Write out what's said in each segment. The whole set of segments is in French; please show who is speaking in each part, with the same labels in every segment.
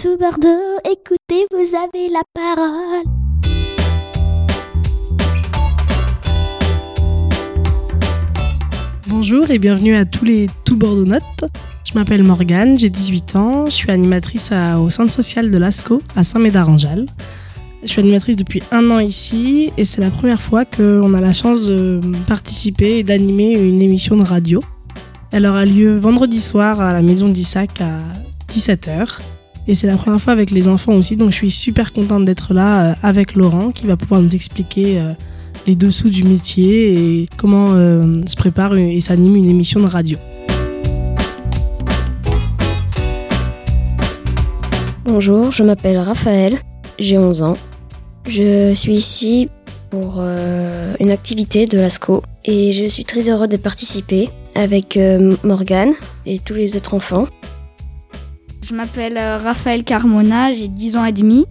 Speaker 1: tout Bordeaux, écoutez, vous avez la parole.
Speaker 2: Bonjour et bienvenue à tous les Tout Bordeaux Notes. Je m'appelle Morgane, j'ai 18 ans, je suis animatrice au centre social de l'ASCO à Saint-Médard-en-Jalles. Je suis animatrice depuis un an ici et c'est la première fois qu'on a la chance de participer et d'animer une émission de radio. Elle aura lieu vendredi soir à la maison d'Isaac à 17h. Et c'est la première fois avec les enfants aussi, donc je suis super contente d'être là euh, avec Laurent qui va pouvoir nous expliquer euh, les dessous du métier et comment euh, se prépare et s'anime une émission de radio.
Speaker 3: Bonjour, je m'appelle Raphaël, j'ai 11 ans. Je suis ici pour une activité de l'ASCO et je suis très heureux de participer avec Morgane et tous les autres enfants.
Speaker 4: Je m'appelle euh, Raphaël Carmona, j'ai 10 ans et demi.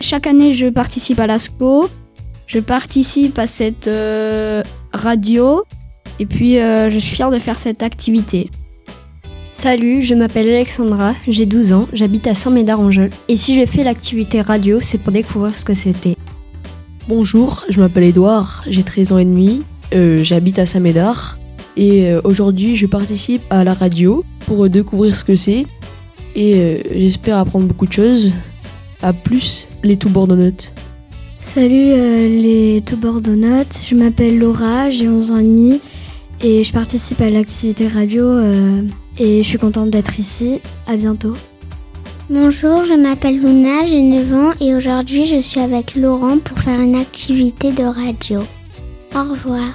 Speaker 4: Chaque année, je participe à l'ASCO. Je participe à cette euh, radio. Et puis, euh, je suis fière de faire cette activité.
Speaker 5: Salut, je m'appelle Alexandra, j'ai 12 ans, j'habite à Saint-Médard-en-Jeul. Et si j'ai fait l'activité radio, c'est pour découvrir ce que c'était.
Speaker 6: Bonjour, je m'appelle Edouard, j'ai 13 ans et demi, j'habite à Saint-Médard. Et aujourd'hui, je participe à la radio pour découvrir ce que c'est et euh, j'espère apprendre beaucoup de choses. À plus, les tout notes.
Speaker 7: Salut euh, les tout notes. je m'appelle Laura, j'ai 11 ans et demi et je participe à l'activité radio euh, et je suis contente d'être ici. À bientôt.
Speaker 8: Bonjour, je m'appelle Luna, j'ai 9 ans et aujourd'hui je suis avec Laurent pour faire une activité de radio. Au revoir.